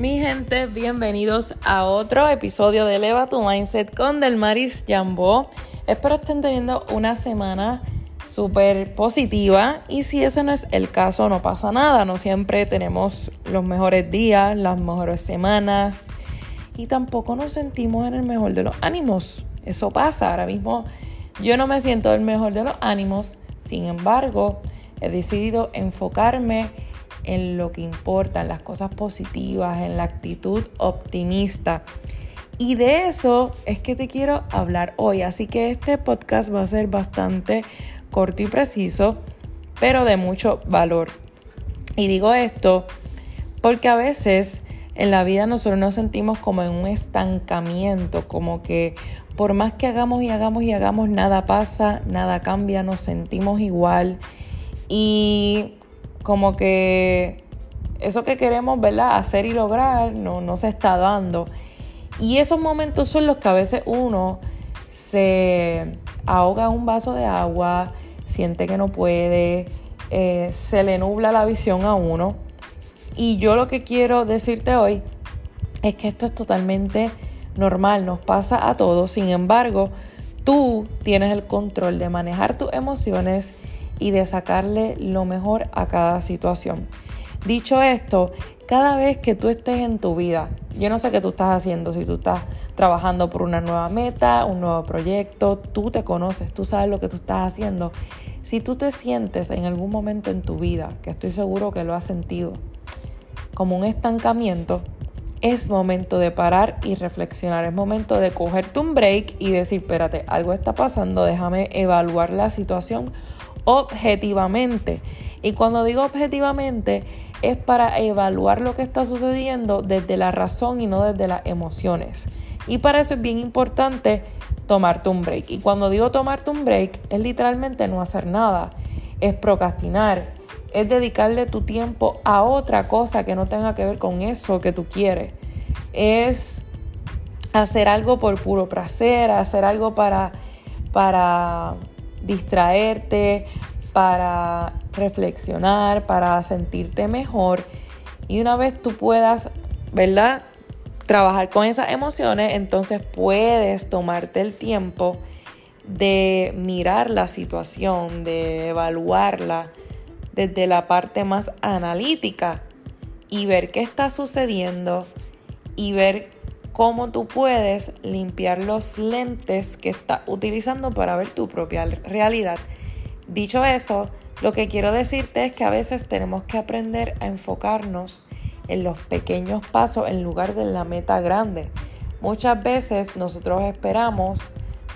Mi gente, bienvenidos a otro episodio de Eleva tu Mindset con Delmaris Jambó. Espero estén teniendo una semana súper positiva y si ese no es el caso no pasa nada, no siempre tenemos los mejores días, las mejores semanas y tampoco nos sentimos en el mejor de los ánimos. Eso pasa, ahora mismo yo no me siento el mejor de los ánimos, sin embargo he decidido enfocarme en lo que importa, en las cosas positivas, en la actitud optimista. Y de eso es que te quiero hablar hoy. Así que este podcast va a ser bastante corto y preciso, pero de mucho valor. Y digo esto porque a veces en la vida nosotros nos sentimos como en un estancamiento, como que por más que hagamos y hagamos y hagamos, nada pasa, nada cambia, nos sentimos igual. Y como que eso que queremos, ¿verdad? Hacer y lograr no, no se está dando. Y esos momentos son los que a veces uno se ahoga un vaso de agua, siente que no puede, eh, se le nubla la visión a uno. Y yo lo que quiero decirte hoy es que esto es totalmente normal, nos pasa a todos. Sin embargo, tú tienes el control de manejar tus emociones y de sacarle lo mejor a cada situación. Dicho esto, cada vez que tú estés en tu vida, yo no sé qué tú estás haciendo, si tú estás trabajando por una nueva meta, un nuevo proyecto, tú te conoces, tú sabes lo que tú estás haciendo. Si tú te sientes en algún momento en tu vida, que estoy seguro que lo has sentido, como un estancamiento, es momento de parar y reflexionar, es momento de cogerte un break y decir, espérate, algo está pasando, déjame evaluar la situación objetivamente. Y cuando digo objetivamente es para evaluar lo que está sucediendo desde la razón y no desde las emociones. Y para eso es bien importante tomarte un break. Y cuando digo tomarte un break es literalmente no hacer nada, es procrastinar, es dedicarle tu tiempo a otra cosa que no tenga que ver con eso que tú quieres. Es hacer algo por puro placer, hacer algo para, para distraerte, para reflexionar, para sentirte mejor. Y una vez tú puedas, ¿verdad? Trabajar con esas emociones, entonces puedes tomarte el tiempo de mirar la situación, de evaluarla desde la parte más analítica y ver qué está sucediendo y ver cómo tú puedes limpiar los lentes que estás utilizando para ver tu propia realidad. Dicho eso, lo que quiero decirte es que a veces tenemos que aprender a enfocarnos en los pequeños pasos en lugar de la meta grande. Muchas veces nosotros esperamos,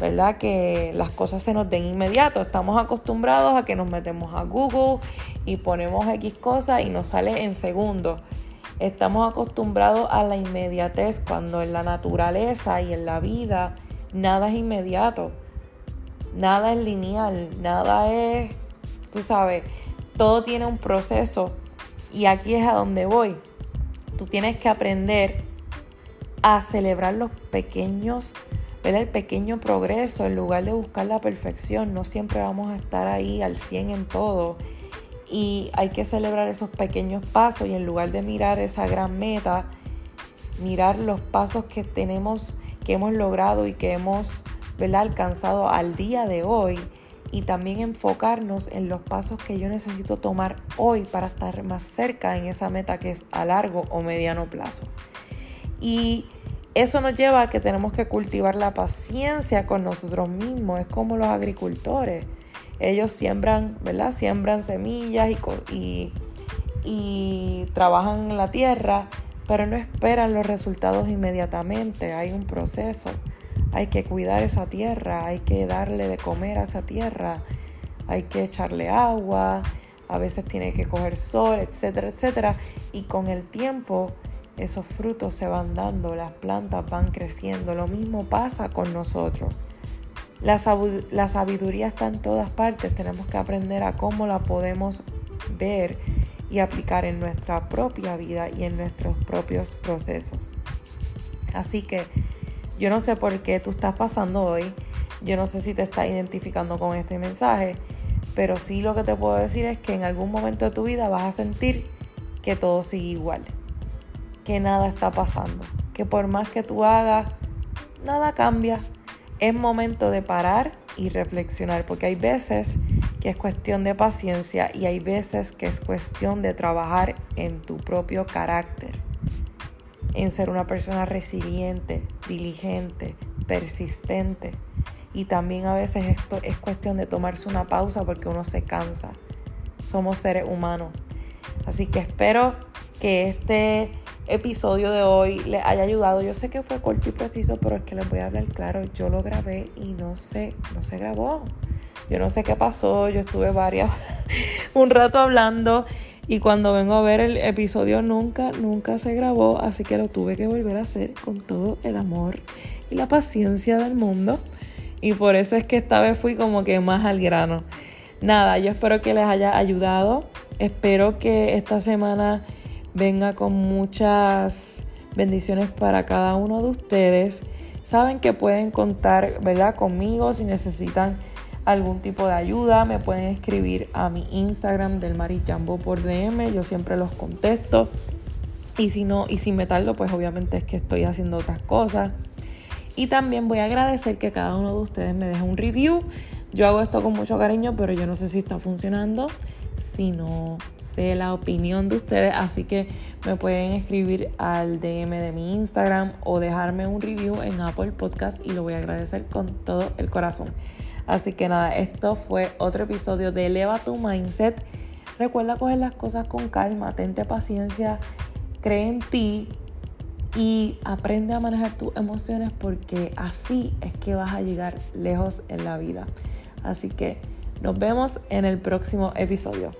¿verdad? Que las cosas se nos den inmediato. Estamos acostumbrados a que nos metemos a Google y ponemos X cosas y nos sale en segundos. Estamos acostumbrados a la inmediatez cuando en la naturaleza y en la vida nada es inmediato, nada es lineal, nada es, tú sabes, todo tiene un proceso y aquí es a donde voy. Tú tienes que aprender a celebrar los pequeños, el pequeño progreso en lugar de buscar la perfección. No siempre vamos a estar ahí al 100 en todo y hay que celebrar esos pequeños pasos y en lugar de mirar esa gran meta, mirar los pasos que tenemos, que hemos logrado y que hemos alcanzado al día de hoy y también enfocarnos en los pasos que yo necesito tomar hoy para estar más cerca en esa meta que es a largo o mediano plazo. Y eso nos lleva a que tenemos que cultivar la paciencia con nosotros mismos, es como los agricultores ellos siembran, ¿verdad? Siembran semillas y, y, trabajan en la tierra, pero no esperan los resultados inmediatamente. Hay un proceso. Hay que cuidar esa tierra, hay que darle de comer a esa tierra, hay que echarle agua, a veces tiene que coger sol, etcétera, etcétera. Y con el tiempo esos frutos se van dando, las plantas van creciendo. Lo mismo pasa con nosotros. La, sabiduría está en todas partes, tenemos que aprender a cómo la podemos ver y aplicar en nuestra propia vida y en nuestros propios procesos. Así que yo no sé por qué tú estás pasando hoy, yo no sé si te estás identificando con este mensaje, pero sí lo que te puedo decir es que en algún momento de tu vida vas a sentir que todo sigue igual. que nada está pasando, que por más que tú hagas, nada cambia. Es momento de parar y reflexionar, porque hay veces que es cuestión de paciencia y hay veces que es cuestión de trabajar en tu propio carácter, en ser una persona resiliente, diligente, persistente. Y también a veces esto es cuestión de tomarse una pausa porque uno se cansa. Somos seres humanos. Así que espero que este episodio de hoy les haya ayudado. Yo sé que fue corto y preciso, pero es que les voy a hablar claro. Yo lo grabé y no sé, no se grabó. Yo no sé qué pasó. Yo estuve varias, un rato hablando y cuando vengo a ver el episodio nunca, nunca se grabó. Así que lo tuve que volver a hacer con todo el amor y la paciencia del mundo. Y por eso es que esta vez fui como que más al grano. Nada, yo espero que les haya ayudado. Espero que esta semana venga con muchas bendiciones para cada uno de ustedes. Saben que pueden contar, ¿verdad? Conmigo si necesitan algún tipo de ayuda, me pueden escribir a mi Instagram del Marichambo por DM, yo siempre los contesto. Y si no, y si me tardo, pues obviamente es que estoy haciendo otras cosas. Y también voy a agradecer que cada uno de ustedes me deje un review. Yo hago esto con mucho cariño, pero yo no sé si está funcionando, si no sé la opinión de ustedes. Así que me pueden escribir al DM de mi Instagram o dejarme un review en Apple Podcast y lo voy a agradecer con todo el corazón. Así que nada, esto fue otro episodio de Eleva tu Mindset. Recuerda coger las cosas con calma, tente paciencia, cree en ti y aprende a manejar tus emociones porque así es que vas a llegar lejos en la vida. Así que nos vemos en el próximo episodio.